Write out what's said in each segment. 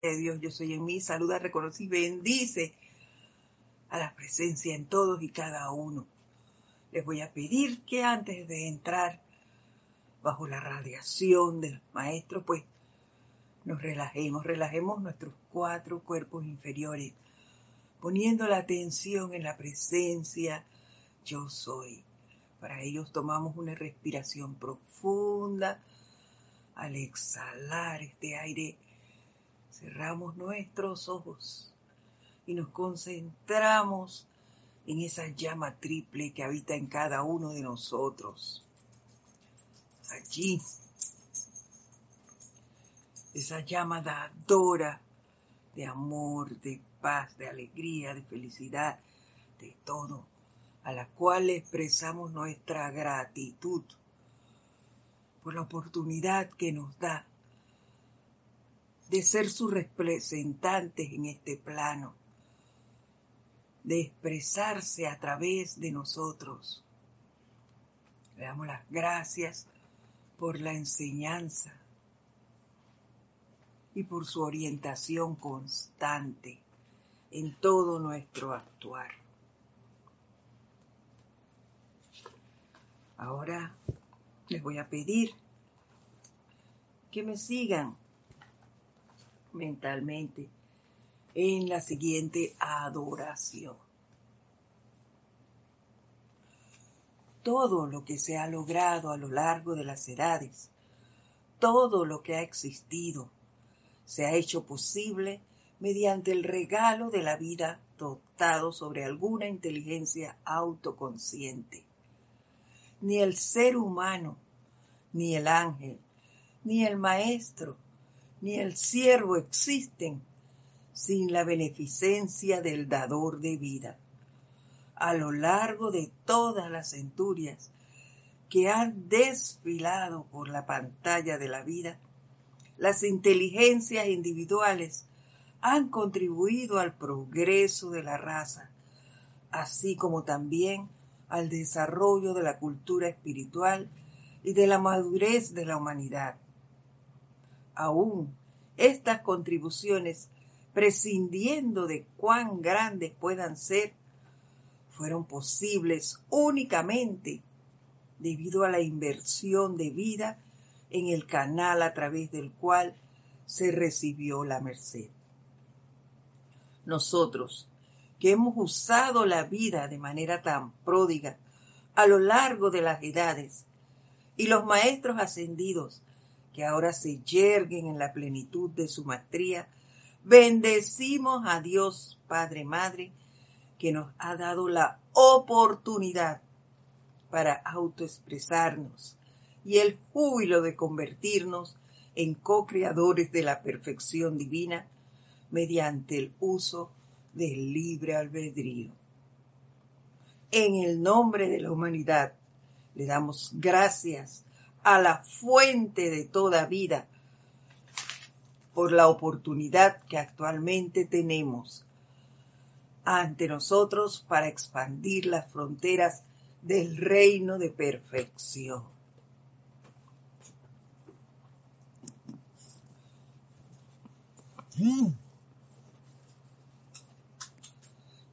de Dios, yo soy en mí, saluda, reconoce y bendice a la presencia en todos y cada uno. Les voy a pedir que antes de entrar bajo la radiación del maestro, pues nos relajemos, relajemos nuestros cuatro cuerpos inferiores, poniendo la atención en la presencia yo soy. Para ellos tomamos una respiración profunda. Al exhalar este aire, cerramos nuestros ojos y nos concentramos en esa llama triple que habita en cada uno de nosotros. Allí, esa llama dadora de amor, de paz, de alegría, de felicidad, de todo, a la cual expresamos nuestra gratitud por la oportunidad que nos da de ser sus representantes en este plano de expresarse a través de nosotros. Le damos las gracias por la enseñanza y por su orientación constante en todo nuestro actuar. Ahora les voy a pedir que me sigan mentalmente en la siguiente adoración. Todo lo que se ha logrado a lo largo de las edades, todo lo que ha existido, se ha hecho posible mediante el regalo de la vida dotado sobre alguna inteligencia autoconsciente. Ni el ser humano, ni el ángel, ni el maestro, ni el siervo existen sin la beneficencia del dador de vida. A lo largo de todas las centurias que han desfilado por la pantalla de la vida, las inteligencias individuales han contribuido al progreso de la raza, así como también al desarrollo de la cultura espiritual y de la madurez de la humanidad. Aún estas contribuciones prescindiendo de cuán grandes puedan ser, fueron posibles únicamente debido a la inversión de vida en el canal a través del cual se recibió la merced. Nosotros, que hemos usado la vida de manera tan pródiga a lo largo de las edades, y los maestros ascendidos, que ahora se yerguen en la plenitud de su maestría, Bendecimos a Dios Padre Madre que nos ha dado la oportunidad para autoexpresarnos y el júbilo de convertirnos en co-creadores de la perfección divina mediante el uso del libre albedrío. En el nombre de la humanidad le damos gracias a la fuente de toda vida, por la oportunidad que actualmente tenemos ante nosotros para expandir las fronteras del reino de perfección.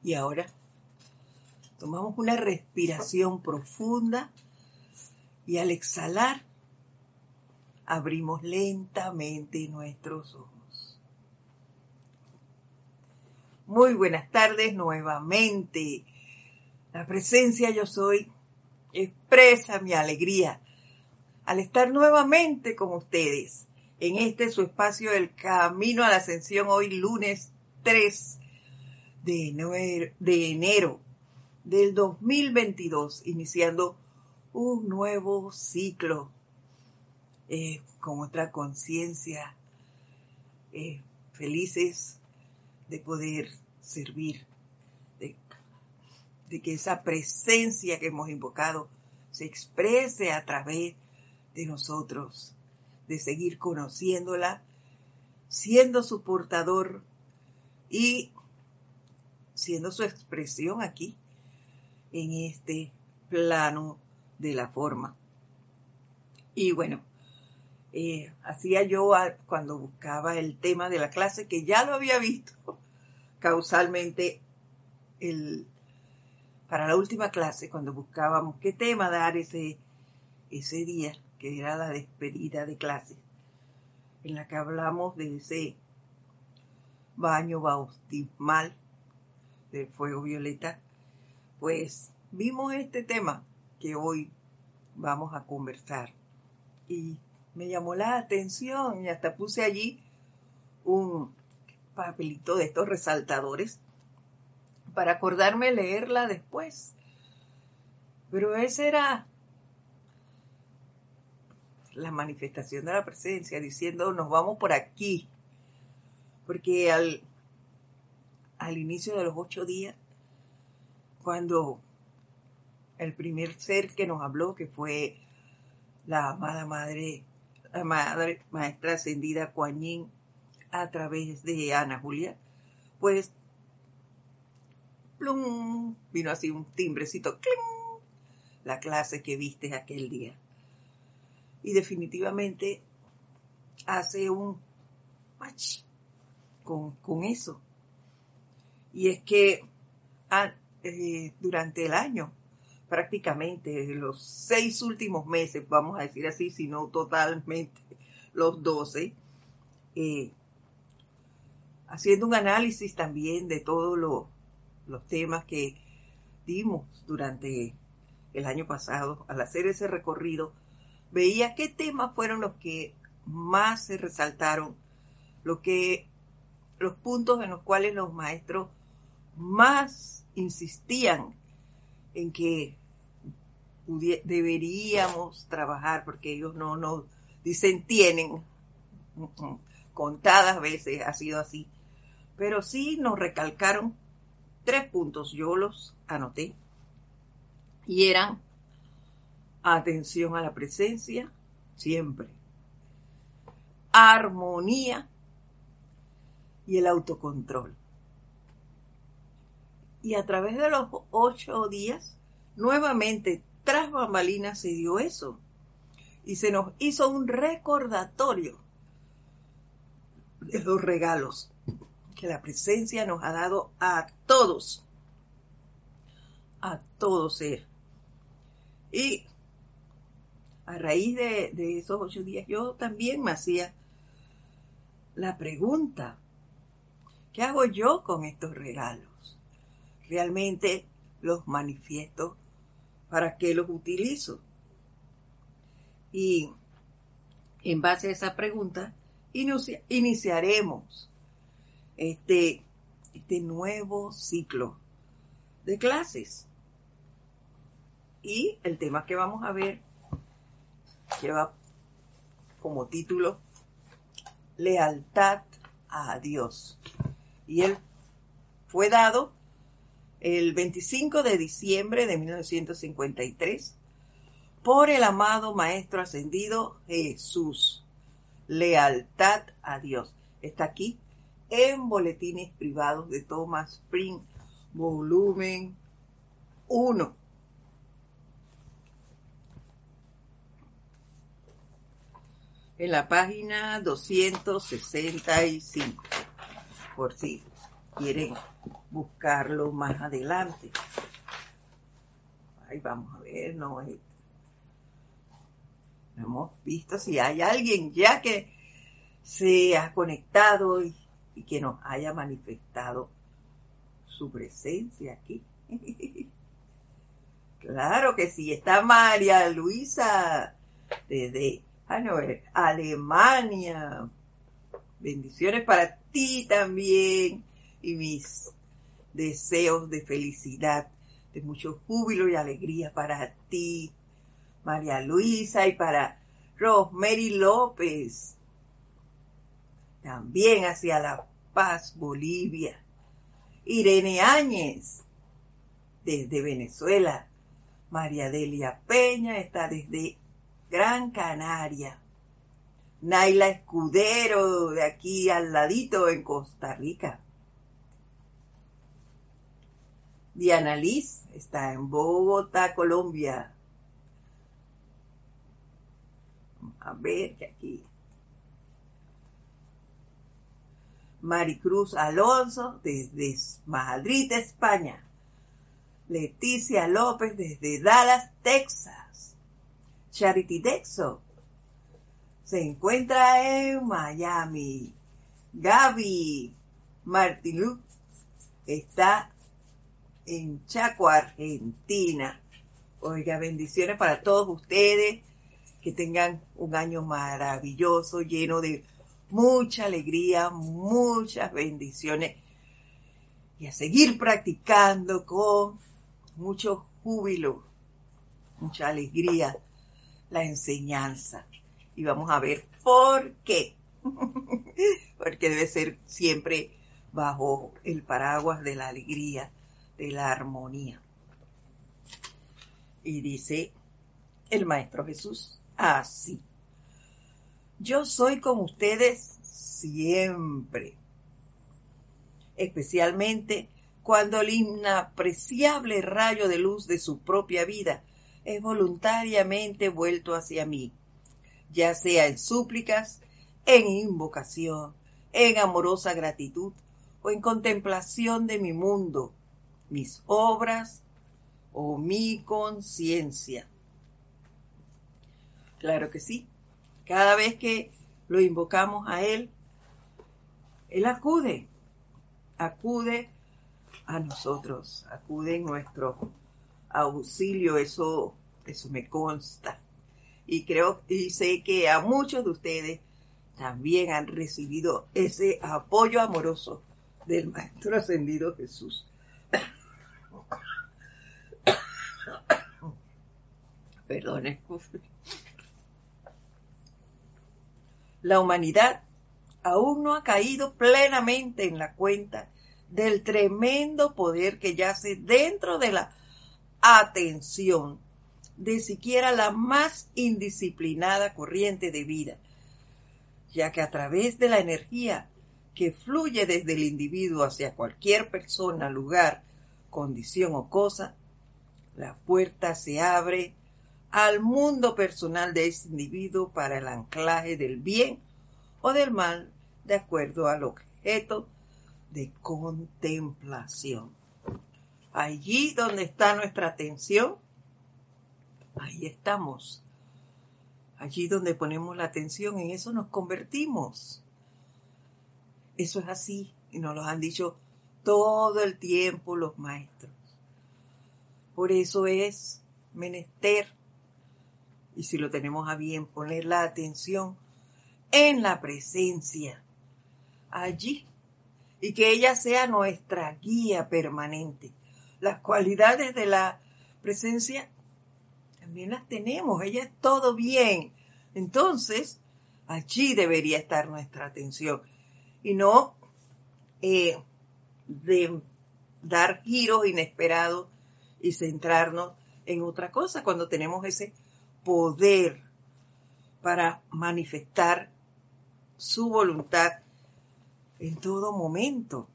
Y ahora tomamos una respiración profunda y al exhalar abrimos lentamente nuestros ojos. Muy buenas tardes nuevamente. La presencia yo soy expresa mi alegría al estar nuevamente con ustedes en este su espacio El Camino a la Ascensión hoy lunes 3 de enero, de enero del 2022, iniciando un nuevo ciclo eh, con otra conciencia, eh, felices de poder servir, de, de que esa presencia que hemos invocado se exprese a través de nosotros, de seguir conociéndola, siendo su portador y siendo su expresión aquí, en este plano de la forma. Y bueno, eh, hacía yo cuando buscaba el tema de la clase, que ya lo había visto causalmente el, para la última clase, cuando buscábamos qué tema dar ese, ese día, que era la despedida de clase, en la que hablamos de ese baño bautismal del fuego violeta, pues vimos este tema que hoy vamos a conversar. Y me llamó la atención y hasta puse allí un papelito de estos resaltadores para acordarme leerla después. Pero esa era la manifestación de la presencia, diciendo nos vamos por aquí. Porque al, al inicio de los ocho días, cuando el primer ser que nos habló, que fue la amada madre, la madre maestra ascendida Kuan a través de Ana Julia, pues plum, vino así un timbrecito, la clase que viste aquel día. Y definitivamente hace un match con, con eso. Y es que ah, eh, durante el año, prácticamente los seis últimos meses, vamos a decir así, si no totalmente los doce, eh, haciendo un análisis también de todos los temas que dimos durante el año pasado, al hacer ese recorrido, veía qué temas fueron los que más se resaltaron, lo que, los puntos en los cuales los maestros más insistían en que deberíamos trabajar, porque ellos no nos dicen tienen, contadas veces ha sido así, pero sí nos recalcaron tres puntos, yo los anoté, y eran atención a la presencia, siempre, armonía y el autocontrol. Y a través de los ocho días, nuevamente, tras bambalinas se dio eso. Y se nos hizo un recordatorio de los regalos que la presencia nos ha dado a todos, a todo ser. Y a raíz de, de, esos ocho días yo también me hacía la pregunta, ¿qué hago yo con estos regalos? ¿Realmente los manifiesto? ¿Para qué los utilizo? Y en base a esa pregunta, iniciaremos este, este nuevo ciclo de clases. Y el tema que vamos a ver lleva como título Lealtad a Dios. Y él fue dado el 25 de diciembre de 1953 por el amado Maestro Ascendido Jesús. Lealtad a Dios. Está aquí en Boletines Privados de Thomas Spring, volumen 1. En la página 265, por si quieren buscarlo más adelante. Ahí vamos a ver, no hemos visto si hay alguien ya que se ha conectado y que nos haya manifestado su presencia aquí. claro que sí, está María Luisa desde ah, Alemania. Bendiciones para ti también y mis deseos de felicidad, de mucho júbilo y alegría para ti, María Luisa, y para Rosemary López también hacia La Paz, Bolivia. Irene Áñez, desde Venezuela. María Delia Peña está desde Gran Canaria. Naila Escudero, de aquí al ladito en Costa Rica. Diana Liz está en Bogotá, Colombia. A ver que aquí. Maricruz Alonso desde Madrid, España. Leticia López desde Dallas, Texas. Charity Dexo se encuentra en Miami. Gaby Martinú está en Chaco, Argentina. Oiga, bendiciones para todos ustedes, que tengan un año maravilloso, lleno de mucha alegría, muchas bendiciones y a seguir practicando con mucho júbilo, mucha alegría la enseñanza. Y vamos a ver por qué. Porque debe ser siempre bajo el paraguas de la alegría, de la armonía. Y dice el Maestro Jesús así. Yo soy con ustedes siempre, especialmente cuando el inapreciable rayo de luz de su propia vida es voluntariamente vuelto hacia mí, ya sea en súplicas, en invocación, en amorosa gratitud o en contemplación de mi mundo, mis obras o mi conciencia. Claro que sí. Cada vez que lo invocamos a Él, Él acude, acude a nosotros, acude en nuestro auxilio, eso, eso me consta. Y creo y sé que a muchos de ustedes también han recibido ese apoyo amoroso del Maestro Ascendido Jesús. Perdón, La humanidad aún no ha caído plenamente en la cuenta del tremendo poder que yace dentro de la atención de siquiera la más indisciplinada corriente de vida, ya que a través de la energía que fluye desde el individuo hacia cualquier persona, lugar, condición o cosa, la puerta se abre al mundo personal de ese individuo para el anclaje del bien o del mal de acuerdo al objeto de contemplación. Allí donde está nuestra atención, ahí estamos. Allí donde ponemos la atención, en eso nos convertimos. Eso es así y nos lo han dicho todo el tiempo los maestros. Por eso es menester, y si lo tenemos a bien, poner la atención en la presencia, allí y que ella sea nuestra guía permanente. Las cualidades de la presencia también las tenemos, ella es todo bien. Entonces, allí debería estar nuestra atención y no eh, de dar giros inesperados y centrarnos en otra cosa cuando tenemos ese poder para manifestar su voluntad en todo momento.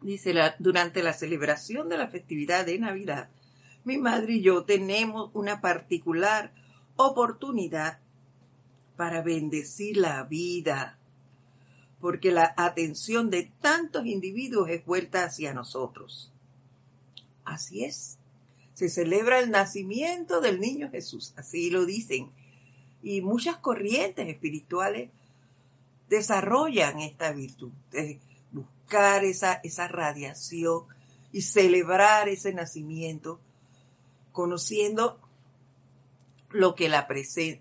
Dice, durante la celebración de la festividad de Navidad, mi madre y yo tenemos una particular oportunidad para bendecir la vida, porque la atención de tantos individuos es vuelta hacia nosotros. Así es, se celebra el nacimiento del niño Jesús, así lo dicen, y muchas corrientes espirituales desarrollan esta virtud, de buscar esa, esa radiación y celebrar ese nacimiento, conociendo lo que, la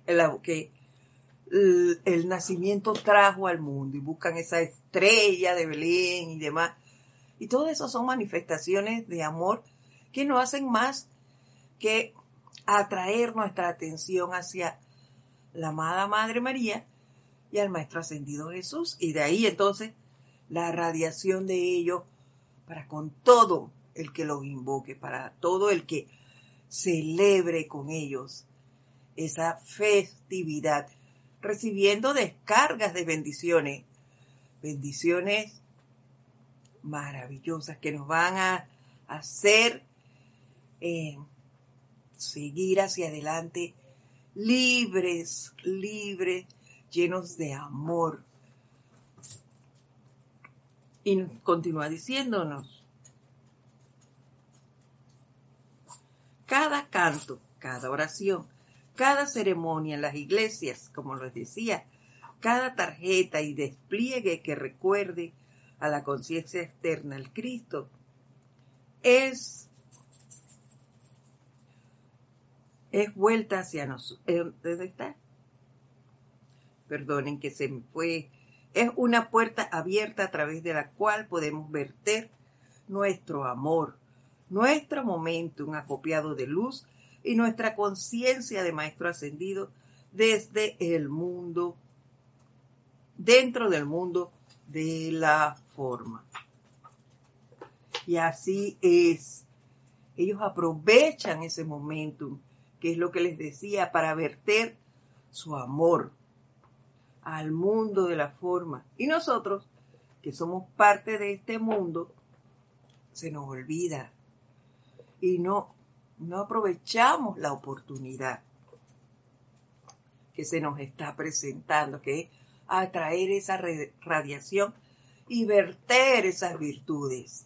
lo que el, nacimiento trajo al mundo y buscan esa estrella de Belén y demás. Y todo eso son manifestaciones de amor que no hacen más que atraer nuestra atención hacia la amada Madre María y al Maestro Ascendido Jesús. Y de ahí entonces la radiación de ellos para con todo el que los invoque, para todo el que celebre con ellos esa festividad, recibiendo descargas de bendiciones, bendiciones maravillosas que nos van a hacer eh, seguir hacia adelante libres, libres llenos de amor. Y continúa diciéndonos, cada canto, cada oración, cada ceremonia en las iglesias, como les decía, cada tarjeta y despliegue que recuerde a la conciencia externa al Cristo, es, es vuelta hacia nosotros. Eh, ¿Dónde está? Perdonen que se me fue. Es una puerta abierta a través de la cual podemos verter nuestro amor, nuestro momentum acopiado de luz y nuestra conciencia de Maestro Ascendido desde el mundo, dentro del mundo de la forma. Y así es. Ellos aprovechan ese momentum, que es lo que les decía, para verter su amor al mundo de la forma. Y nosotros, que somos parte de este mundo, se nos olvida y no, no aprovechamos la oportunidad que se nos está presentando, que es atraer esa radiación y verter esas virtudes,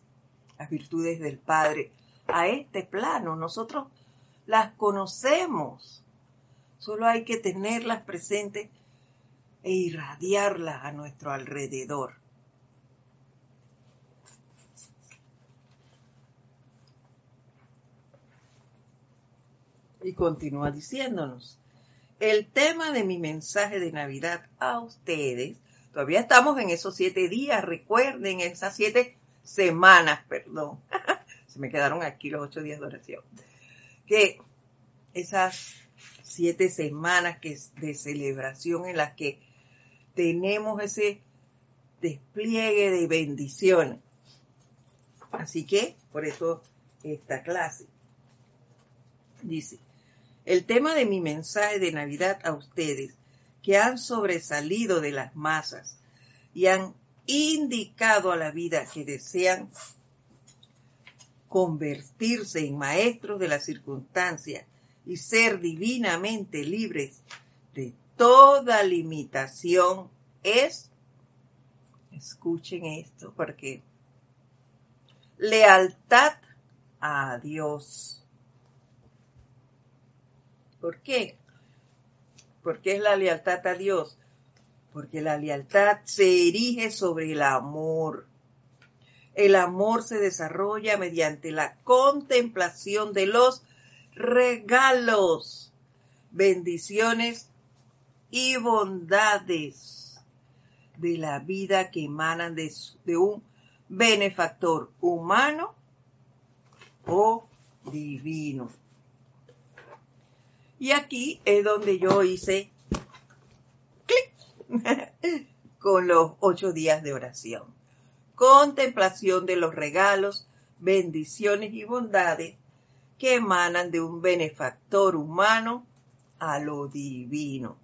las virtudes del Padre, a este plano. Nosotros las conocemos, solo hay que tenerlas presentes e irradiarlas a nuestro alrededor. Y continúa diciéndonos, el tema de mi mensaje de Navidad a ustedes, todavía estamos en esos siete días, recuerden, esas siete semanas, perdón, se me quedaron aquí los ocho días de oración, que esas siete semanas que de celebración en las que tenemos ese despliegue de bendiciones. Así que, por eso esta clase. Dice, el tema de mi mensaje de Navidad a ustedes, que han sobresalido de las masas y han indicado a la vida que desean convertirse en maestros de la circunstancia y ser divinamente libres de toda limitación es, escuchen esto, porque lealtad a Dios. ¿Por qué? Porque es la lealtad a Dios. Porque la lealtad se erige sobre el amor. El amor se desarrolla mediante la contemplación de los regalos, bendiciones y bondades de la vida que emanan de, un benefactor humano o divino. Y aquí es donde yo hice clic con los ocho días de oración. Contemplación de los regalos, bendiciones y bondades que emanan de un benefactor humano a lo divino.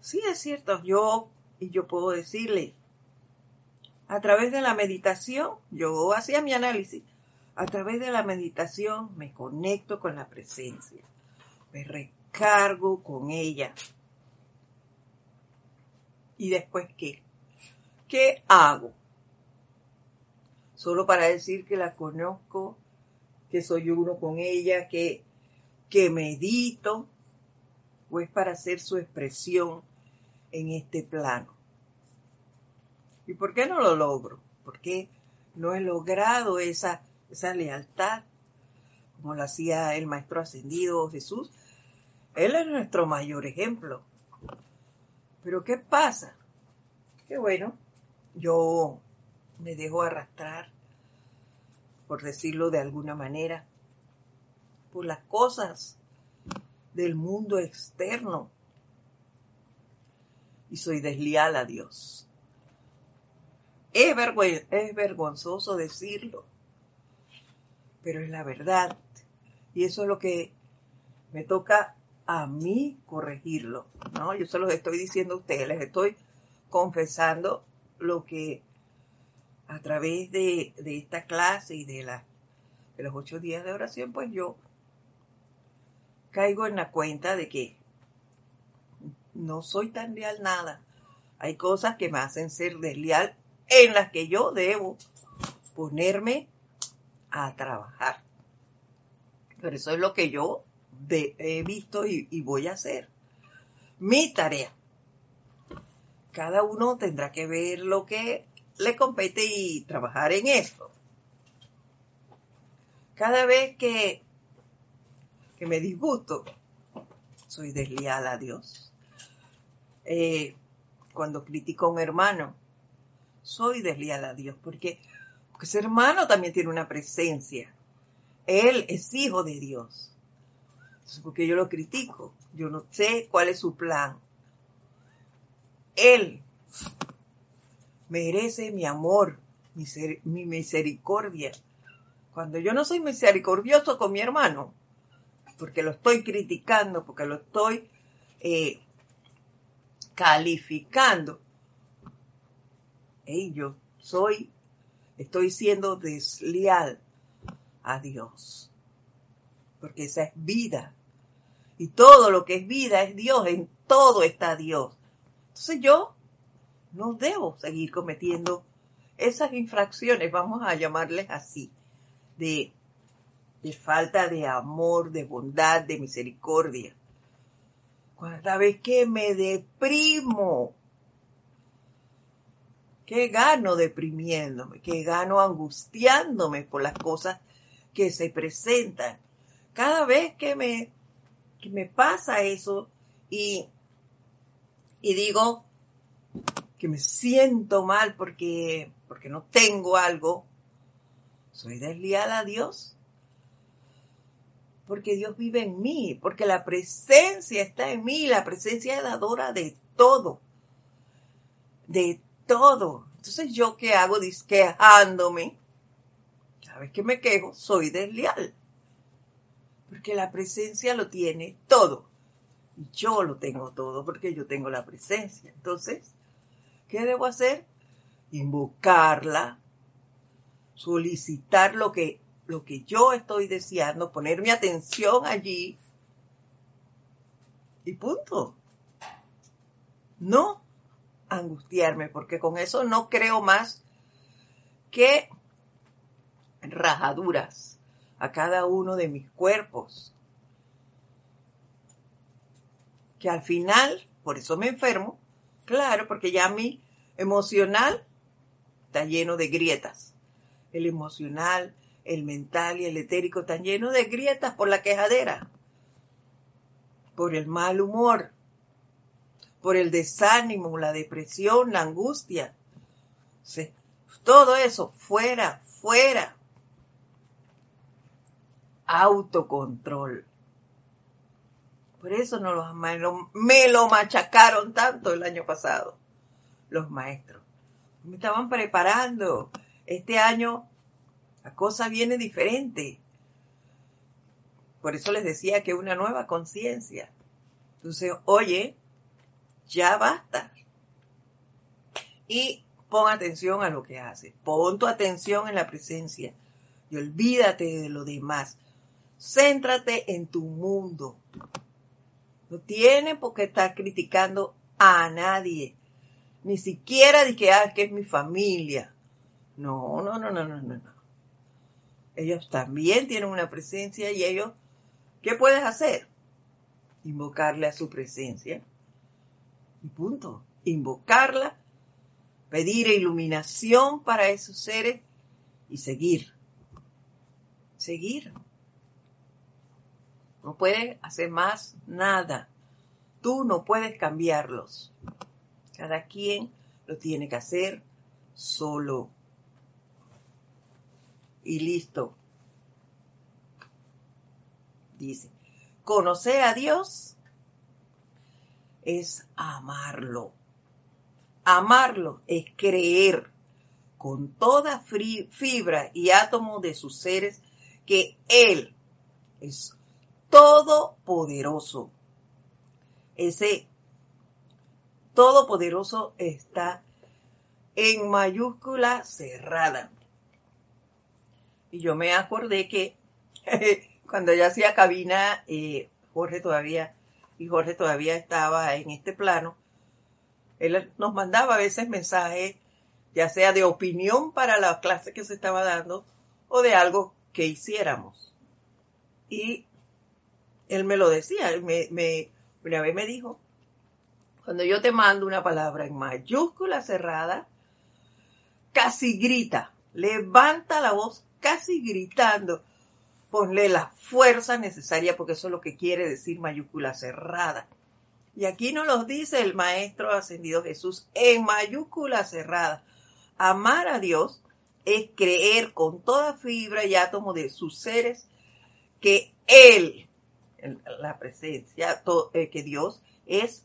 Sí, es cierto, yo, y yo puedo decirle, a través de la meditación, yo hacía mi análisis, a través de la meditación me conecto con la presencia, me recargo con ella. ¿Y después qué? ¿Qué hago? Solo para decir que la conozco, que soy uno con ella, que, que medito, o es para hacer su expresión en este plano. ¿Y por qué no lo logro? Porque no he logrado esa, esa lealtad como lo hacía el Maestro Ascendido Jesús. Él es nuestro mayor ejemplo. Pero ¿qué pasa? Que bueno, yo me dejo arrastrar, por decirlo de alguna manera, por las cosas del mundo externo y soy desleal a Dios. Es, es vergonzoso decirlo, pero es la verdad. Y eso es lo que me toca a mí corregirlo, ¿no? Yo se los estoy diciendo a ustedes, les estoy confesando lo que a través de, de esta clase y de, la, de los ocho días de oración, pues yo caigo en la cuenta de que no soy tan leal nada. Hay cosas que me hacen ser desleal en las que yo debo ponerme a trabajar. Pero eso es lo que yo he visto y, voy a hacer. Mi tarea. Cada uno tendrá que ver lo que le compete y trabajar en esto. Cada vez que, que me disgusto, soy desleal a Dios. Eh, cuando critico a un hermano, soy desleal a Dios, porque, porque ese hermano también tiene una presencia. Él es hijo de Dios. Entonces, porque yo lo critico, yo no sé cuál es su plan. Él merece mi amor, mi misericordia. Cuando yo no soy misericordioso con mi hermano, porque lo estoy criticando, porque lo estoy eh, calificando, y yo soy, estoy siendo desleal a Dios, porque esa es vida. Y todo lo que es vida es Dios, en todo está Dios. Entonces yo no debo seguir cometiendo esas infracciones, vamos a llamarles así, de, falta de amor, de bondad, de misericordia. Cada vez que me deprimo, que gano deprimiéndome, que gano angustiándome por las cosas que se presentan. Cada vez que me, que me pasa eso y, y digo, que me siento mal porque, porque no tengo algo, soy desleal a Dios. Porque Dios vive en mí, porque la presencia está en mí, la presencia es dadora de todo, de todo. Entonces yo qué hago disquejándome. Cada vez que me quejo, soy desleal. Porque la presencia lo tiene todo. Y yo lo tengo todo porque yo tengo la presencia. Entonces, ¿Qué debo hacer? Invocarla, solicitar lo que, lo que yo estoy deseando, poner mi atención allí y punto. No angustiarme, porque con eso no creo más que rajaduras a cada uno de mis cuerpos. Que al final, por eso me enfermo, Claro, porque ya mi emocional está lleno de grietas. El emocional, el mental y el etérico están llenos de grietas por la quejadera, por el mal humor, por el desánimo, la depresión, la angustia. todo eso, fuera, fuera. Autocontrol. Por eso no los, me lo machacaron tanto el año pasado, los maestros. Me estaban preparando. Este año la cosa viene diferente. Por eso les decía que una nueva conciencia. Entonces, oye, ya basta. Y pon atención a lo que haces. Pon tu atención en la presencia y olvídate de lo demás. Céntrate en tu mundo. No tiene por qué estar criticando a nadie. Ni siquiera de que, ah, que es mi familia. No, no, no, no, no, no. Ellos también tienen una presencia y ellos, ¿qué puedes hacer? Invocarle a su presencia. Y punto. Invocarla, pedir iluminación para esos seres y seguir. Seguir. No puedes hacer más nada. Tú no puedes cambiarlos. Cada quien lo tiene que hacer solo. Y listo. Dice, conocer a Dios es amarlo. Amarlo es creer con toda fibra y átomo de sus seres que Él es todopoderoso. Ese todopoderoso está en mayúscula cerrada. Y yo me acordé que cuando yo hacía cabina, eh, Jorge todavía, y Jorge todavía estaba en este plano, él nos mandaba a veces mensajes ya sea de opinión para la clase que se estaba dando o de algo que hiciéramos. Y él me lo decía, me, me, una vez me dijo, cuando yo te mando una palabra en mayúscula cerrada, casi grita, levanta la voz casi gritando, ponle la fuerza necesaria porque eso es lo que quiere decir mayúscula cerrada. Y aquí nos lo dice el Maestro Ascendido Jesús en mayúscula cerrada. Amar a Dios es creer con toda fibra y átomo de sus seres que Él, la presencia, eh, que Dios es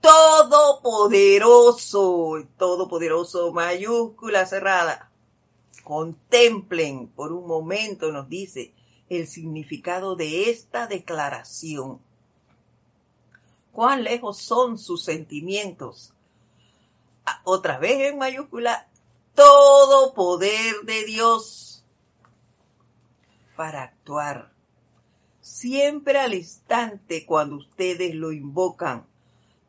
todopoderoso, todopoderoso, mayúscula cerrada. Contemplen por un momento, nos dice, el significado de esta declaración. Cuán lejos son sus sentimientos. Ah, otra vez en mayúscula, todo poder de Dios para actuar. Siempre al instante cuando ustedes lo invocan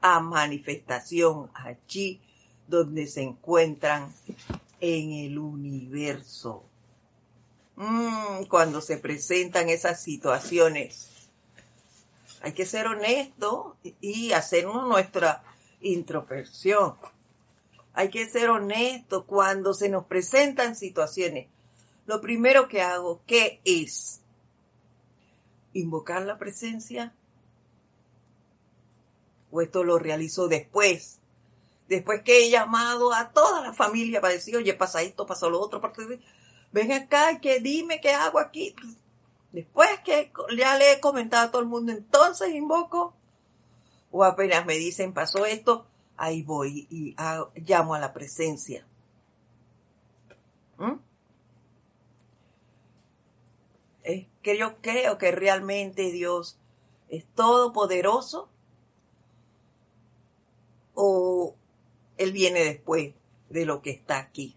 a manifestación allí donde se encuentran en el universo. Mm, cuando se presentan esas situaciones, hay que ser honesto y hacernos nuestra introspección. Hay que ser honesto cuando se nos presentan situaciones. Lo primero que hago, ¿qué es? Invocar la presencia o esto lo realizo después. Después que he llamado a toda la familia para decir, oye, pasa esto, pasa lo otro, ven acá, que dime qué hago aquí. Después que ya le he comentado a todo el mundo, entonces invoco. O apenas me dicen, pasó esto, ahí voy y llamo a la presencia. ¿Mm? Es que yo creo que realmente Dios es todopoderoso o Él viene después de lo que está aquí.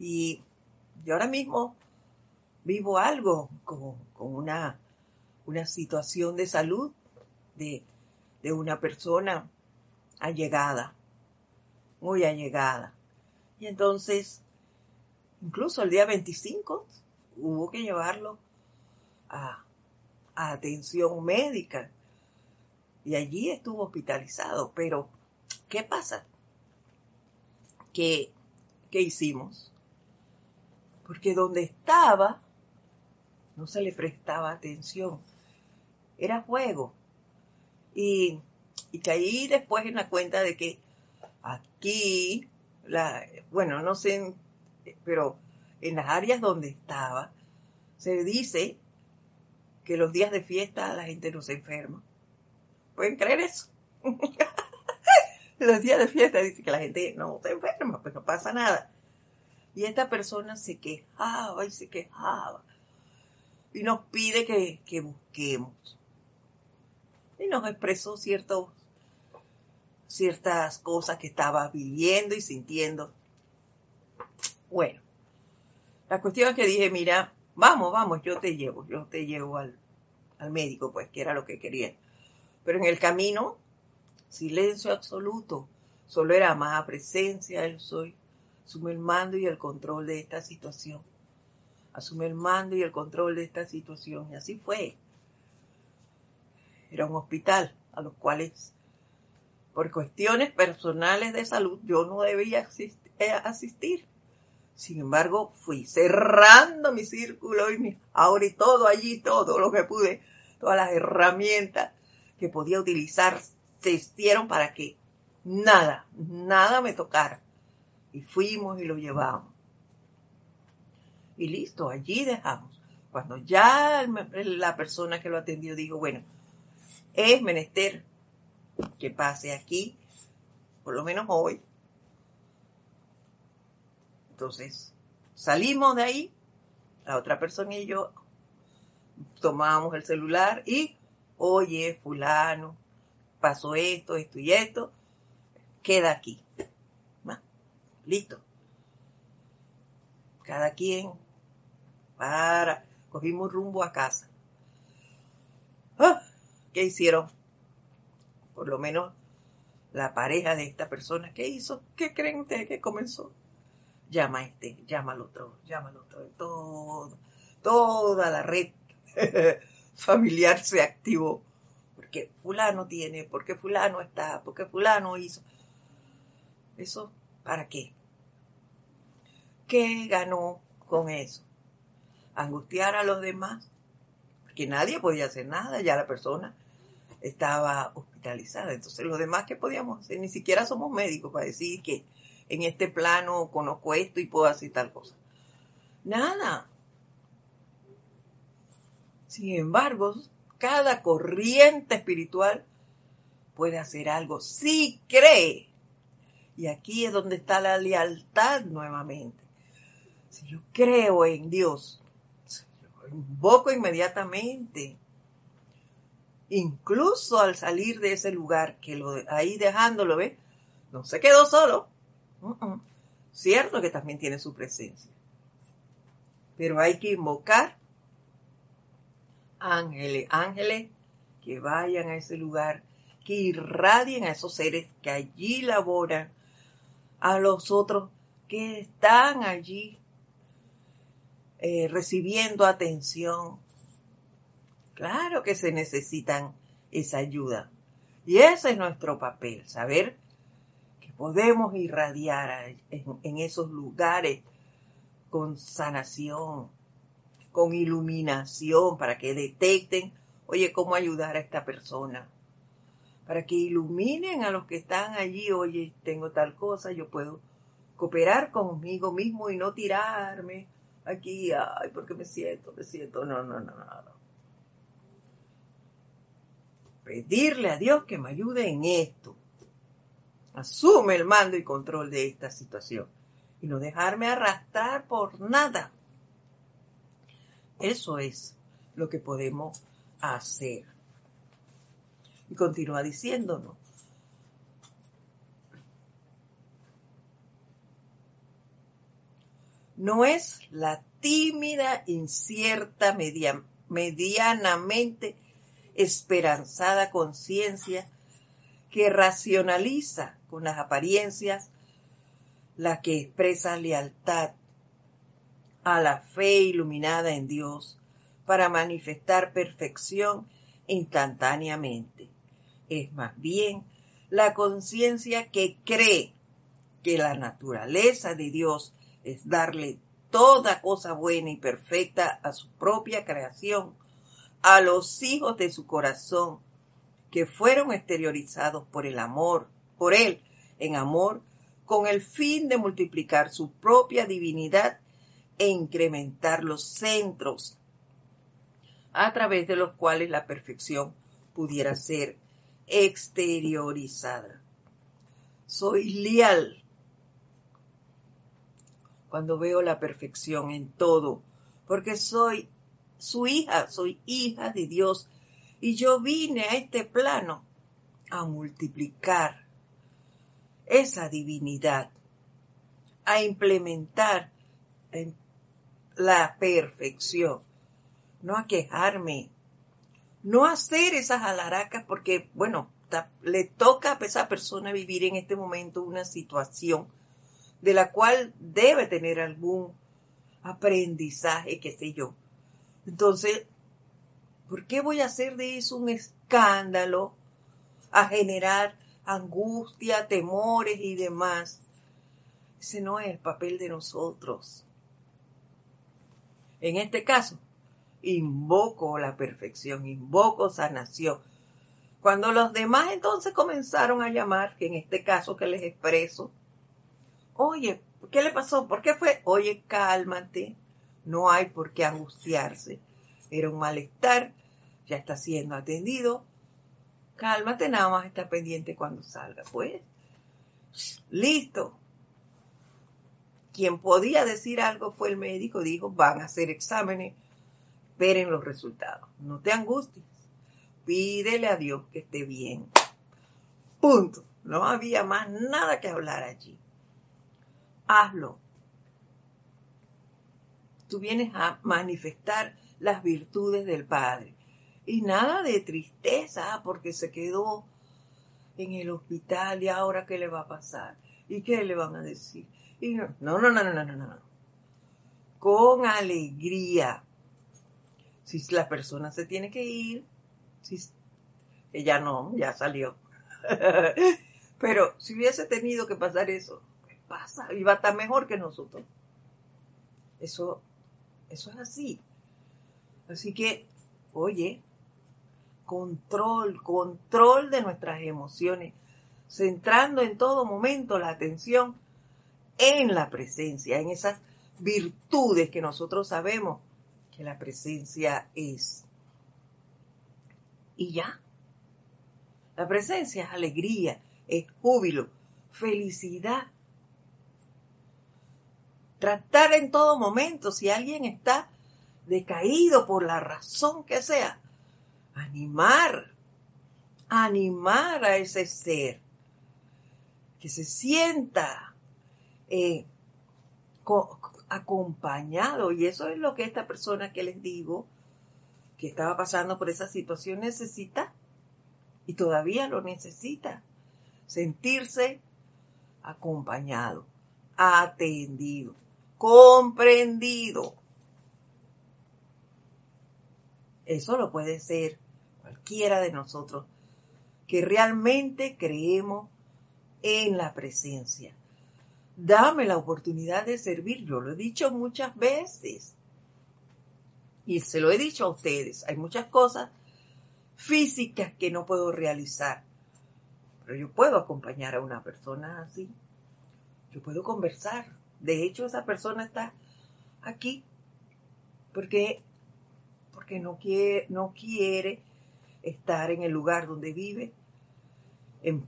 Y yo ahora mismo vivo algo con, una, una situación de salud de, de una persona allegada, muy allegada. Y entonces, incluso el día 25 hubo que llevarlo a, atención médica y allí estuvo hospitalizado. Pero, ¿qué pasa? ¿Qué, qué hicimos? Porque donde estaba no se le prestaba atención. Era juego. Y, y caí después en la cuenta de que aquí, la, bueno, no sé, pero en las áreas donde estaba, se dice que los días de fiesta la gente no se enferma. ¿Pueden creer eso? Los días de fiesta dice que la gente no se enferma, pues no pasa nada. Y esta persona se quejaba y se quejaba. Y nos pide que, que busquemos. Y nos expresó ciertos, ciertas cosas que estaba viviendo y sintiendo. Bueno, la cuestión es que dije, mira, vamos, vamos, yo te llevo, yo te llevo al, al médico, pues, que era lo que quería. Pero en el camino, silencio absoluto. Solo era más presencia del soy. Asume el mando y el control de esta situación. Asume el mando y el control de esta situación. Y así fue. Era un hospital a los cuales, por cuestiones personales de salud, yo no debía eh, asistir. Sin embargo, fui cerrando mi círculo y mi ahora y todo allí, todo lo que pude, todas las herramientas que podía utilizar se hicieron para que nada, nada me tocara. Y fuimos y lo llevamos. Y listo, allí dejamos. Cuando ya la persona que lo atendió dijo, bueno, es menester que pase aquí, por lo menos hoy. Entonces, salimos de ahí, la otra persona y yo tomamos el celular y oye, fulano, pasó esto, esto y esto, queda aquí. listo. Cada quien para, cogimos rumbo a casa. Ah, ¿Qué hicieron? Por lo menos la pareja de esta persona, ¿qué hizo? ¿Qué creen ustedes que comenzó? Llama a este, llama al otro, llama al otro, todo, toda la red familiar se activó. Porque fulano tiene, porque fulano está, porque fulano hizo. ¿Eso para qué? ¿Qué ganó con eso? Angustiar a los demás, porque nadie podía hacer nada, ya la persona estaba hospitalizada. Entonces, los demás que podíamos hacer, ni siquiera somos médicos para decir que en este plano conozco esto y puedo hacer tal cosa. Nada. Sin embargo, cada corriente espiritual puede hacer algo si cree. Y aquí es donde está la lealtad nuevamente. Si yo creo en Dios, lo invoco inmediatamente incluso al salir de ese lugar, que lo, ahí dejándolo, ¿ves? No se quedó solo. Cierto que también tiene su presencia. Pero hay que invocar ángeles, ángeles que vayan a ese lugar, que irradien a esos seres que allí laboran, a los otros que están allí eh, recibiendo atención, Claro que se necesitan esa ayuda. Y ese es nuestro papel, saber podemos irradiar en, esos lugares con sanación, con iluminación, para que detecten, oye, cómo ayudar a esta persona. Para que iluminen a los que están allí, oye, tengo tal cosa, yo puedo cooperar conmigo mismo y no tirarme aquí, ay, porque me siento, me siento, no, no, no, no pedirle a Dios que me ayude en esto. Asume el mando y control de esta situación y no dejarme arrastrar por nada. Eso es lo que podemos hacer. Y continúa diciéndonos. No es la tímida, incierta, medianamente esperanzada conciencia que racionaliza con las apariencias la que expresa lealtad a la fe iluminada en Dios para manifestar perfección instantáneamente. Es más bien la conciencia que cree que la naturaleza de Dios es darle toda cosa buena y perfecta a su propia creación a los hijos de su corazón, que fueron exteriorizados por el amor, por él, en amor, con el fin de multiplicar su propia divinidad e incrementar los centros a través de los cuales la perfección pudiera ser exteriorizada. Soy leal cuando veo la perfección en todo, porque soy su hija, soy hija de Dios. Y yo vine a este plano a multiplicar esa divinidad, a implementar la perfección, no a quejarme, no hacer esas alaracas porque, bueno, le toca a esa persona vivir en este momento una situación de la cual debe tener algún aprendizaje, qué sé yo. Entonces, ¿por qué voy a hacer de eso un escándalo a generar angustia, temores y demás? Ese no es el papel de nosotros. En este caso, invoco la perfección, invoco sanación. Cuando los demás entonces comenzaron a llamar, que en este caso que les expreso, oye, ¿qué le pasó? ¿Por qué fue? Oye, cálmate, no hay por qué angustiarse. Era un malestar, ya está siendo atendido. Cálmate, nada más está pendiente cuando salga. Pues, listo. Quien podía decir algo fue el médico, dijo, van a hacer exámenes, esperen los resultados. No te angusties. Pídele a Dios que esté bien. Punto. No había más nada que hablar allí. Hazlo tú vienes a manifestar las virtudes del Padre. Y nada de tristeza porque se quedó en el hospital y ahora qué le va a pasar y qué le van a decir. Y no, no, no, no, no, no, no. Con alegría. Si la persona se tiene que ir, si ella no, ya salió. Pero si hubiese tenido que pasar eso, pasa, y va a estar mejor que nosotros. Eso, eso es así. Así que, oye, control, control de nuestras emociones, centrando en todo momento la atención en la presencia, en esas virtudes que nosotros sabemos que la presencia es. Y ya. La presencia es alegría, es júbilo, felicidad. Tratar en todo momento, si alguien está decaído por la razón que sea, animar, animar a ese ser, que se sienta eh, acompañado. Y eso es lo que esta persona que les digo, que estaba pasando por esa situación, necesita. Y todavía lo necesita. Sentirse acompañado, atendido, comprendido. Eso lo puede ser cualquiera de nosotros que realmente creemos en la presencia. Dame la oportunidad de servir, yo lo he dicho muchas veces. Y se lo he dicho a ustedes, hay muchas cosas físicas que no puedo realizar, pero yo puedo acompañar a una persona así, yo puedo conversar, de hecho esa persona está aquí. Porque porque no quiere, no quiere estar en el lugar donde vive, en,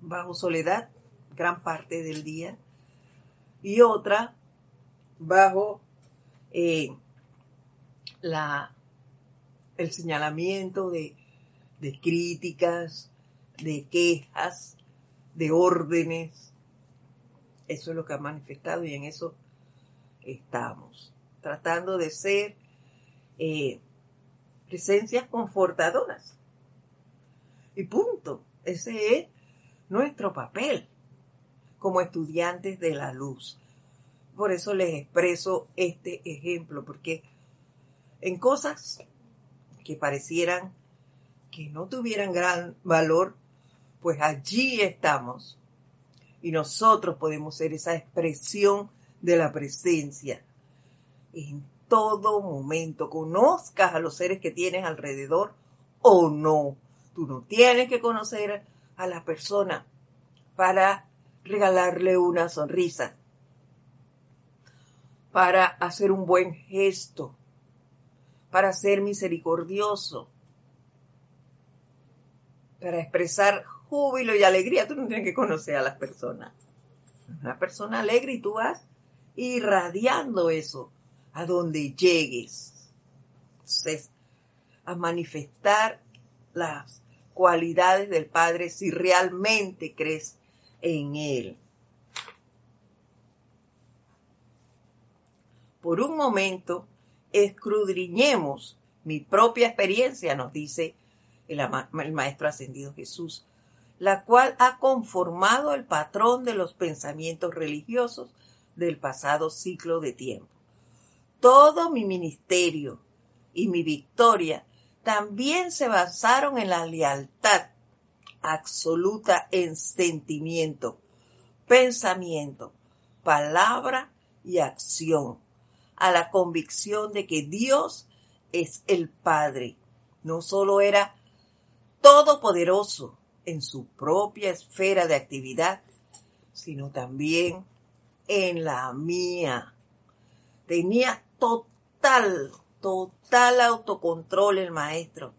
bajo soledad gran parte del día, y otra bajo eh, la, el señalamiento de, de críticas, de quejas, de órdenes. Eso es lo que ha manifestado y en eso estamos, tratando de ser eh, presencias confortadoras. Y punto. Ese es nuestro papel como estudiantes de la luz. Por eso les expreso este ejemplo, porque en cosas que parecieran que no tuvieran gran valor, pues allí estamos. Y nosotros podemos ser esa expresión de la presencia en todo momento, conozcas a los seres que tienes alrededor o no. Tú no tienes que conocer a la persona para regalarle una sonrisa, para hacer un buen gesto, para ser misericordioso, para expresar júbilo y alegría. Tú no tienes que conocer a las personas. Una persona alegre y tú vas irradiando eso a donde llegues. a manifestar las cualidades del Padre si realmente crees en Él. Por un momento, escudriñemos mi propia experiencia, nos dice el, el Maestro Ascendido Jesús, la cual ha conformado el patrón de los pensamientos religiosos del pasado ciclo de tiempo todo mi ministerio y mi victoria también se basaron en la lealtad absoluta en sentimiento, pensamiento, palabra y acción, a la convicción de que Dios es el Padre. No solo era todopoderoso en su propia esfera de actividad, sino también en la mía. Tenía total, total autocontrol el maestro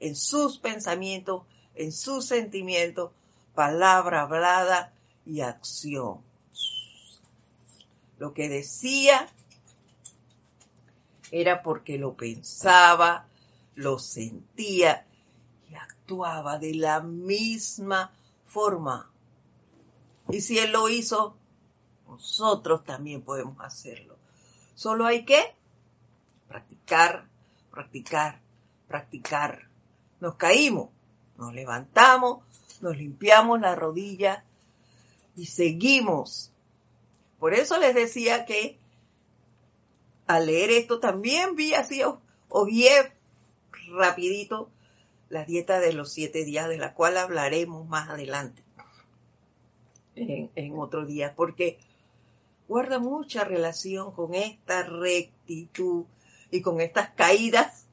en sus pensamientos, en sus sentimientos, palabra hablada y acción. Lo que decía era porque lo pensaba, lo sentía y actuaba de la misma forma. Y si él lo hizo, nosotros también podemos hacerlo. Solo hay que practicar, practicar, practicar. Nos caímos, Nos levantamos, nos limpiamos la rodilla y seguimos. Por eso les decía que al leer esto también vi así o, rapidito la dieta de los siete días, de la cual hablaremos más adelante en, en otro día, porque guarda mucha relación con esta rectitud y con estas caídas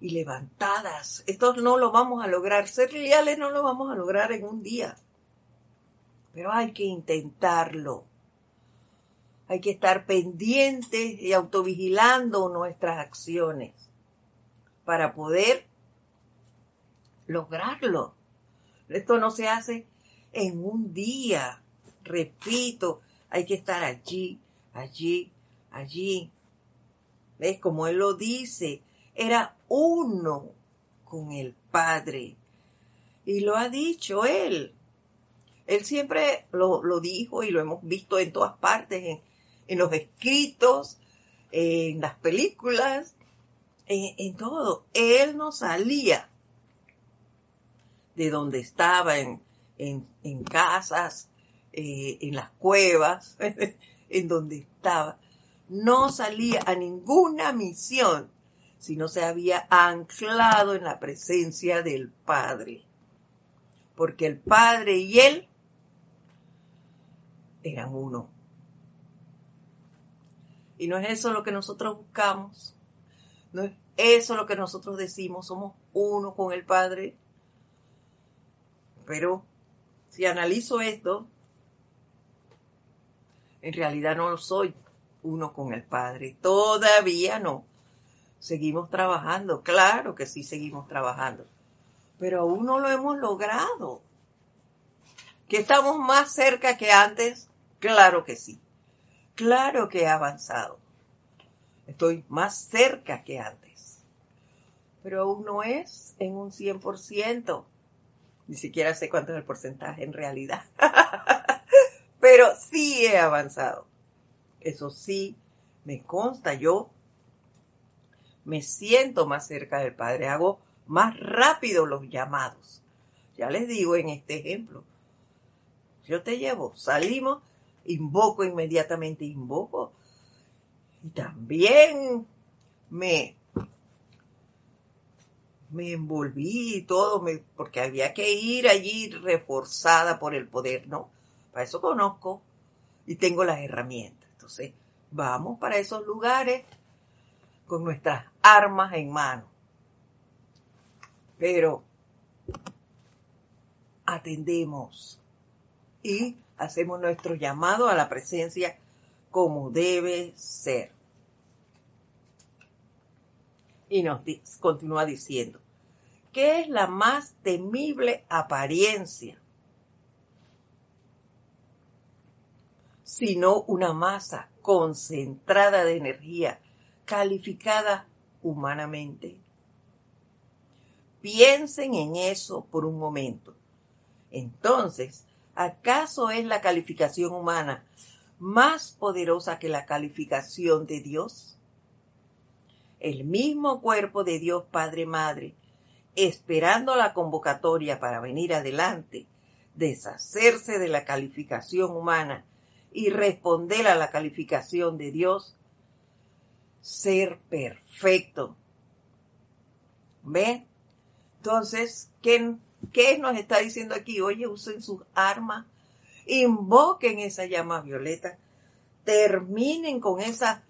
y levantadas. Esto no lo vamos a lograr. Ser leales no lo vamos a lograr en un día. Pero hay que intentarlo. Hay que estar pendientes y autovigilando nuestras acciones para poder lograrlo. Esto no se hace en un día. Repito, hay que estar allí, allí, allí. ¿Ves? Como él lo dice, era uno con el Padre. Y lo ha dicho él. Él siempre lo, dijo y lo hemos visto en todas partes, en, los escritos, en las películas, en, todo. Él no salía de donde estaba, en, en casas, eh, en las cuevas, en donde estaba. No salía a ninguna misión si no se había anclado en la presencia del Padre. Porque el Padre y Él eran uno. Y no es eso lo que nosotros buscamos. No es eso lo que nosotros decimos. Somos uno con el Padre. Pero si analizo esto, en realidad no soy uno con el Padre. Todavía no. Seguimos trabajando, claro que sí seguimos trabajando, pero aún no lo hemos logrado. ¿Que estamos más cerca que antes? Claro que sí. Claro que he avanzado. Estoy más cerca que antes. Pero aún no es en un 100%. Ni siquiera sé cuánto es el porcentaje en realidad. Pero sí he avanzado. Eso sí, me consta. Yo me siento más cerca del Padre, hago más rápido los llamados. Ya les digo en este ejemplo, yo te llevo, salimos, invoco inmediatamente, invoco. Y también me, me envolví y todo, me, porque había que ir allí reforzada por el poder, ¿no? Para eso conozco y tengo las herramientas. Entonces, vamos para esos lugares con nuestras armas en mano. Pero atendemos y hacemos nuestro llamado a la presencia como debe ser. Y nos continúa diciendo, ¿qué es la más temible apariencia? Sino una masa concentrada de energía calificada humanamente. Piensen en eso por un momento. Entonces, ¿acaso es la calificación humana más poderosa que la calificación de Dios? El mismo cuerpo de Dios Padre Madre, esperando la convocatoria para venir adelante, deshacerse de la calificación humana y responder a la calificación de Dios, ser perfecto. ¿Ve? Entonces, ¿qué, ¿qué nos está diciendo aquí? Oye, usen sus armas, invoquen esa llama violeta, terminen con esas,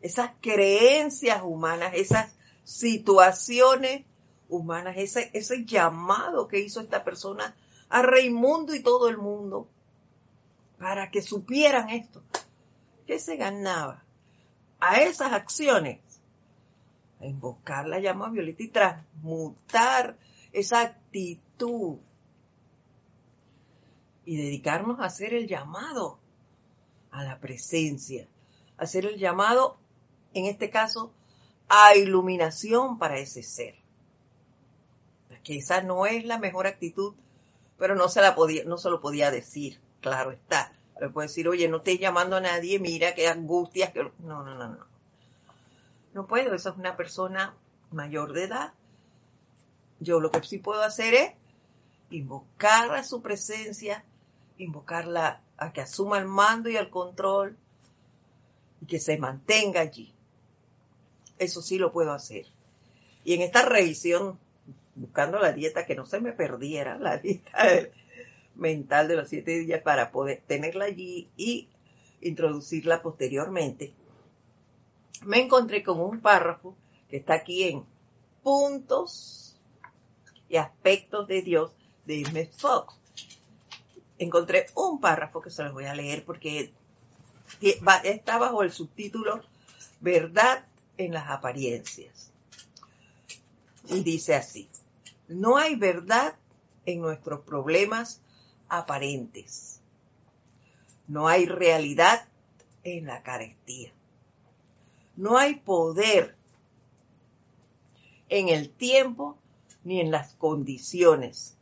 esas creencias humanas, esas situaciones humanas, ese, ese llamado que hizo esta persona a Raimundo y todo el mundo para que supieran esto. ¿Qué se ganaba? a esas acciones, a invocar la llama violeta y transmutar esa actitud y dedicarnos a hacer el llamado a la presencia, hacer el llamado, en este caso, a iluminación para ese ser. Que esa no es la mejor actitud, pero no se la no se lo podía decir, claro está. Le puede decir, oye, no estés llamando a nadie, mira qué angustias. No, no, no, no. No puedo, esa es una persona mayor de edad. yo lo que sí puedo hacer es invocar a su presencia, invocarla a que asuma el mando y el control y que se mantenga allí. Eso sí lo puedo hacer. Y en esta revisión, buscando la dieta, que no se me perdiera, la dieta mental de los siete días para poder tenerla allí y introducirla posteriormente, me encontré con un párrafo que está aquí en puntos y aspectos de Dios de Smith Fox. Encontré un párrafo que se los voy a leer porque está bajo el subtítulo Verdad en las apariencias. Y dice así, no hay verdad en nuestros problemas aparentes. No hay realidad en la carestía. No hay poder en el tiempo ni en las condiciones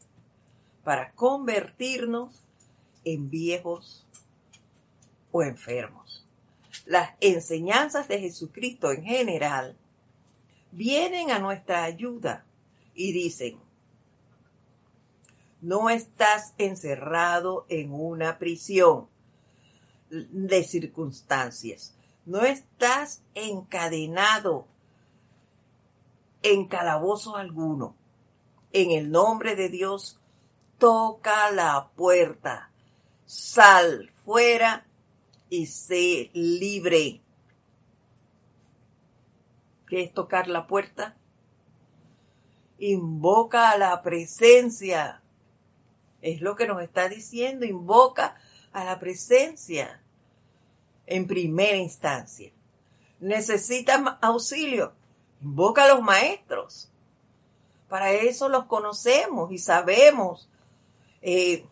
para convertirnos en viejos o enfermos. Las enseñanzas de Jesucristo en general vienen a nuestra ayuda y dicen, no estás encerrado en una prisión de circunstancias, no estás encadenado en calabozo alguno. En el nombre de Dios, toca la puerta, sal fuera y sé libre. ¿Qué es tocar la puerta? Invoca a la presencia. Es lo que nos está diciendo, invoca a la presencia en primera instancia. Necesitas auxilio, invoca a los maestros. Para eso los conocemos y sabemos eh,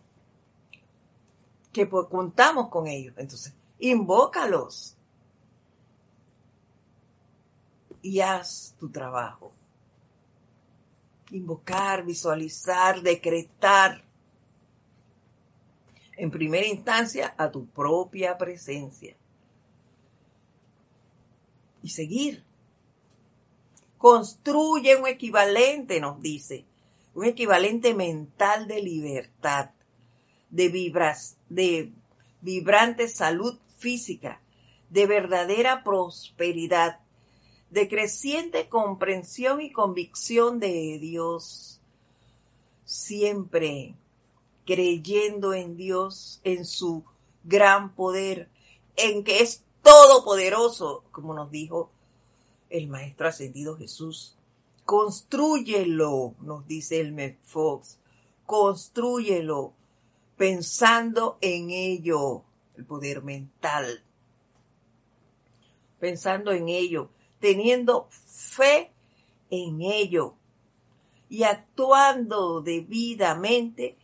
que contamos con ellos. Entonces, invócalos y haz tu trabajo. Invocar, visualizar, decretar. En primera instancia, a tu propia presencia. Y seguir. Construye un equivalente, nos dice, un equivalente mental de libertad, de vibras, de vibrante salud física, de verdadera prosperidad, de creciente comprensión y convicción de Dios, siempre creyendo en Dios, en su gran poder, en que es todopoderoso, como nos dijo el Maestro Ascendido Jesús. Construyelo, nos dice el Fox, construyelo pensando en ello, el poder mental, pensando en ello, teniendo fe en ello y actuando debidamente,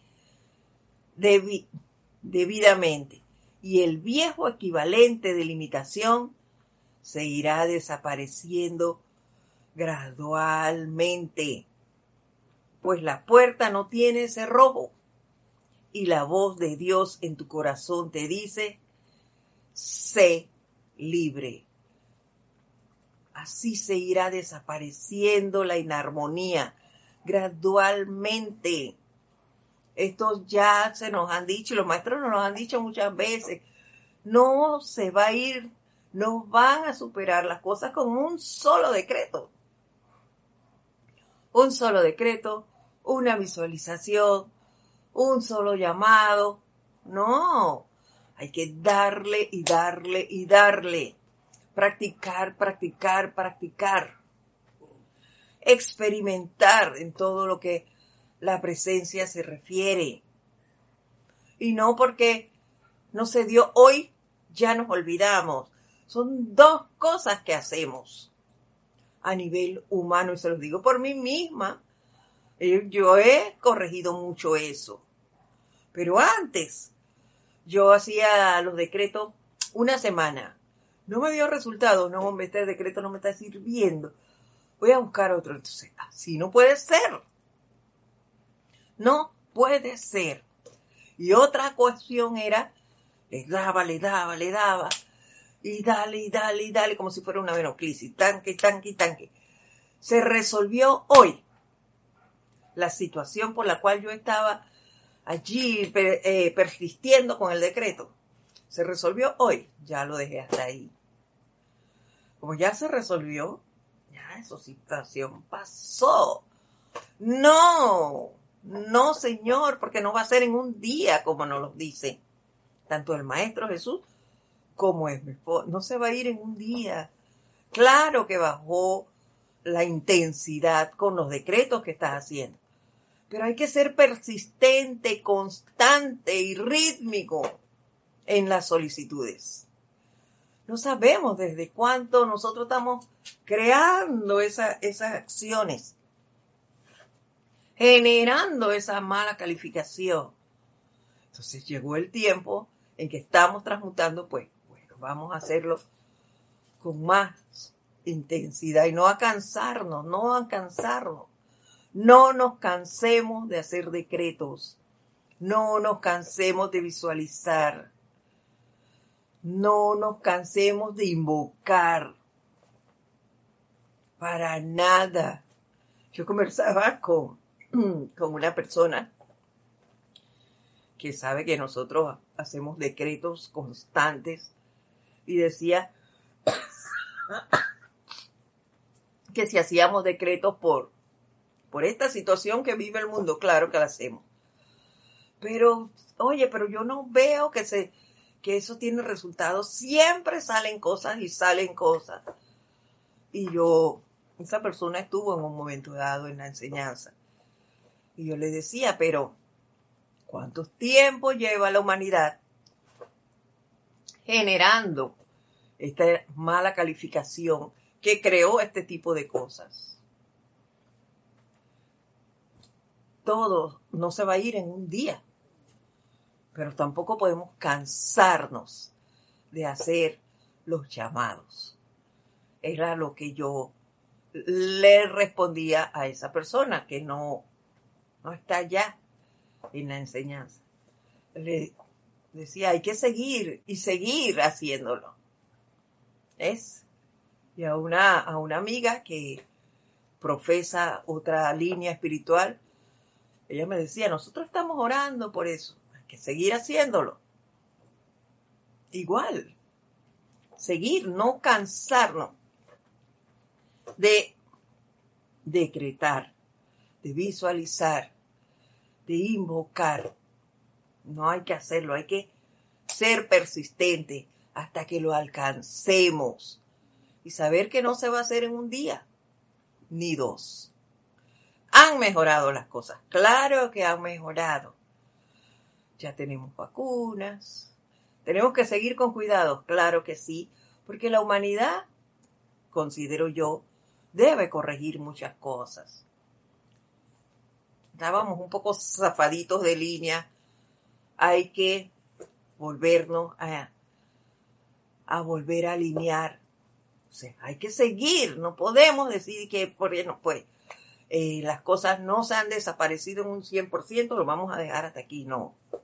debidamente. Y el viejo equivalente de limitación se irá desapareciendo gradualmente, pues la puerta no tiene cerrojo y la voz de Dios en tu corazón te dice, sé libre. Así se irá desapareciendo la inarmonía gradualmente. Estos ya se nos han dicho, y los maestros nos lo han dicho muchas veces, no se va a ir, no van a superar las cosas con un solo decreto. Un solo decreto, una visualización, un solo llamado. No, hay que darle y darle y darle. Practicar, practicar, practicar. Experimentar en todo lo que la presencia se refiere. Y no porque no se dio hoy, ya nos olvidamos. Son dos cosas que hacemos a nivel humano, y se los digo por mí misma. Eh, yo he corregido mucho eso. Pero antes, yo hacía los decretos una semana. No me dio resultado. No, este decreto no me está sirviendo. Voy a buscar otro. Entonces, así no puede ser. No puede ser. Y otra cuestión era, le daba, le daba, le daba, y dale, y dale, y dale, como si fuera una venoclisis, tanque, tanque, tanque. Se resolvió hoy. la situación por la cual yo estaba allí eh, persistiendo con el decreto se resolvió hoy, ya lo dejé hasta ahí. Como ya se resolvió, ya esa situación pasó. No, no, Señor, porque no va a ser en un día como nos lo dice tanto el Maestro Jesús como es mi esposo. No se va a ir en un día. Claro que bajó la intensidad con los decretos que estás haciendo. Pero hay que ser persistente, constante y rítmico en las solicitudes. No sabemos desde cuánto nosotros estamos creando esas acciones, generando esa mala calificación. Entonces llegó el tiempo en que estamos transmutando, pues, bueno, vamos a hacerlo con más intensidad y no a cansarnos, no a cansarnos. No nos cansemos de hacer decretos, no nos cansemos de visualizar, no nos cansemos de invocar. Para nada. Yo conversaba con, con una persona que sabe que nosotros hacemos decretos constantes y decía que si hacíamos decretos por, por esta situación que vive el mundo, claro que lo hacemos. Pero, oye, pero yo no veo que se, que eso tiene resultados. Siempre salen cosas y salen cosas. Y yo, esa persona estuvo en un momento dado en la enseñanza. Y yo le decía, pero ¿cuánto tiempo lleva la humanidad generando esta mala calificación que creó este tipo de cosas. Todo no se va a ir en un día, pero tampoco podemos cansarnos de hacer los llamados. Era lo que yo le respondía a esa persona que no, no está ya en la enseñanza. Le decía, hay que seguir y seguir haciéndolo. ¿Es? y a una, a una amiga que profesa otra línea espiritual, ella me decía, nosotros estamos orando por eso, hay que seguir haciéndolo. Igual, seguir, no cansarnos de decretar, de visualizar, de invocar. No hay que hacerlo, hay que ser persistente hasta que lo alcancemos y saber que no se va a hacer en un día, ni dos. Han mejorado las cosas, claro que han mejorado. Ya tenemos vacunas, tenemos que seguir con cuidado, claro que sí, porque la humanidad, considero yo, debe corregir muchas cosas. Estábamos un poco zafaditos de línea, hay que volvernos a, volver a alinear hay que seguir, no podemos decir que por no, pues, eh, las cosas no se han desaparecido en un 100%, lo vamos a dejar hasta aquí, no. O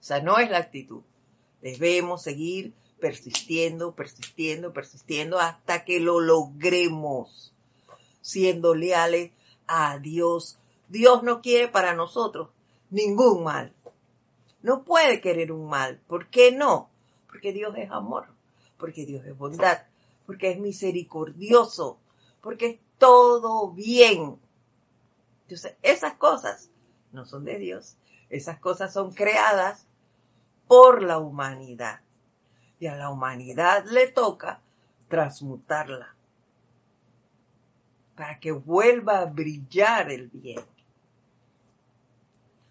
sea, no es la actitud. Debemos seguir persistiendo, persistiendo, persistiendo hasta que lo logremos, siendo leales a Dios. Dios no quiere para nosotros ningún mal. No puede querer un mal. ¿Por qué no? Porque Dios es amor porque Dios es bondad, porque es misericordioso, porque es todo bien. Entonces, esas cosas no son de Dios, esas cosas son creadas por la humanidad. Y a la humanidad le toca transmutarla para que vuelva a brillar el bien.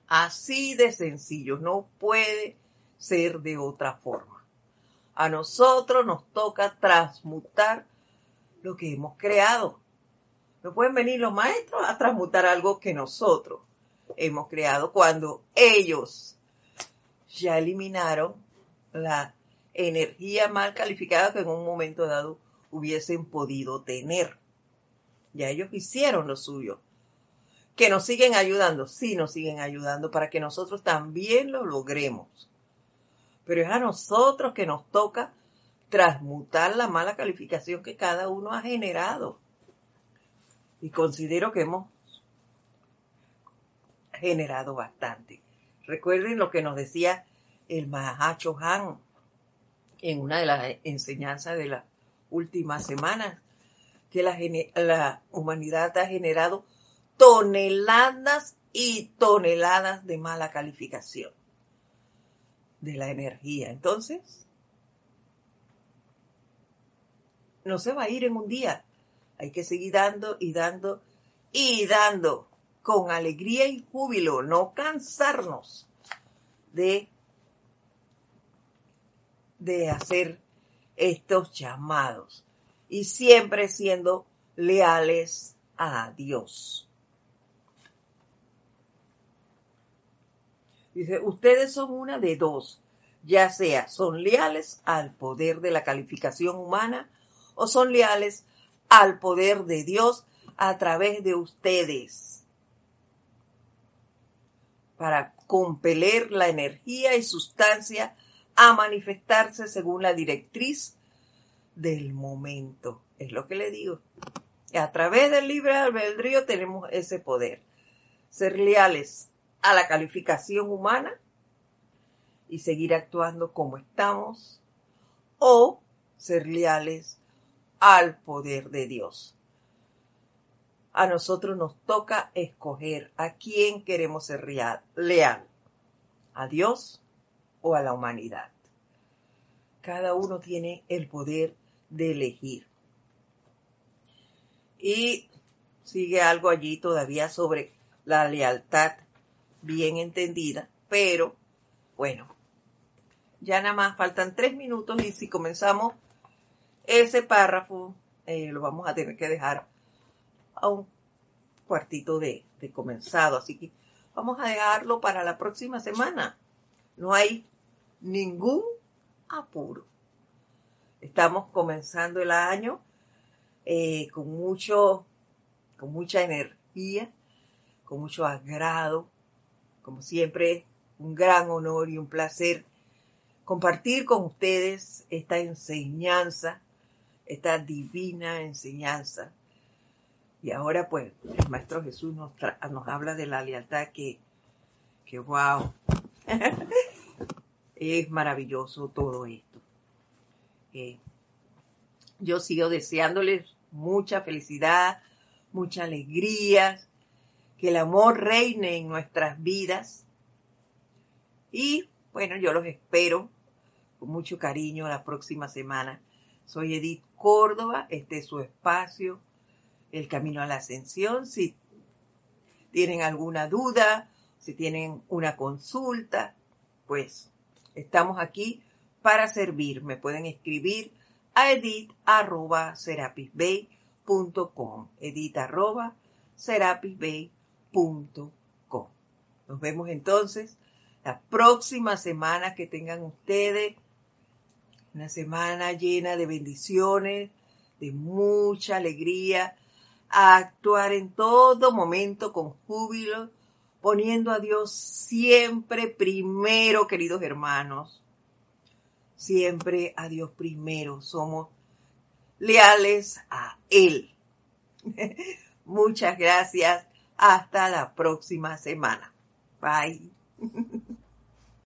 Así de sencillo, no puede ser de otra forma. A nosotros nos toca transmutar lo que hemos creado. No pueden venir los maestros a transmutar algo que nosotros hemos creado cuando ellos ya eliminaron la energía mal calificada que en un momento dado hubiesen podido tener. Ya ellos hicieron lo suyo. Que nos siguen ayudando, sí nos siguen ayudando para que nosotros también lo logremos pero es a nosotros que nos toca transmutar la mala calificación que cada uno ha generado. Y considero que hemos generado bastante. Recuerden lo que nos decía el Mahacho Han en una de las enseñanzas de las últimas semanas, que la, humanidad ha generado toneladas y toneladas de mala calificación de la energía. Entonces, no se va a ir en un día. Hay que seguir dando y dando y dando con alegría y júbilo, no cansarnos de, de hacer estos llamados y siempre siendo leales a Dios. Dice, ustedes son una de dos, ya sea son leales al poder de la calificación humana o son leales al poder de Dios a través de ustedes para compeler la energía y sustancia a manifestarse según la directriz del momento. Es lo que le digo. A través del libre albedrío tenemos ese poder. Ser leales a la calificación humana y seguir actuando como estamos o ser leales al poder de Dios. A nosotros nos toca escoger a quién queremos ser leal, a Dios o a la humanidad. Cada uno tiene el poder de elegir. Y sigue algo allí todavía sobre la lealtad bien entendida, pero bueno, ya nada más faltan tres minutos y si comenzamos ese párrafo, eh, lo vamos a tener que dejar a un cuartito de, de comenzado, así que vamos a dejarlo para la próxima semana. No hay ningún apuro. Estamos comenzando el año eh, con mucho, con mucha energía, con mucho agrado. Como siempre, un gran honor y un placer compartir con ustedes esta enseñanza, esta divina enseñanza. Y ahora pues el Maestro Jesús nos, nos habla de la lealtad que, que wow, es maravilloso todo esto. Yo sigo deseándoles mucha felicidad, mucha alegría, que el amor reine en nuestras vidas. Y bueno, yo los espero con mucho cariño la próxima semana. Soy Edith Córdoba, este es su espacio, El Camino a la Ascensión. Si tienen alguna duda, si tienen una consulta, pues estamos aquí para servir. Me pueden escribir a edit arroba edit arroba Nos vemos entonces la próxima semana. Que tengan ustedes una semana llena de bendiciones, de mucha alegría, actuar en todo momento con júbilo, poniendo a Dios siempre primero, queridos hermanos siempre a Dios primero, somos leales a Él. Muchas gracias, hasta la próxima semana. Bye.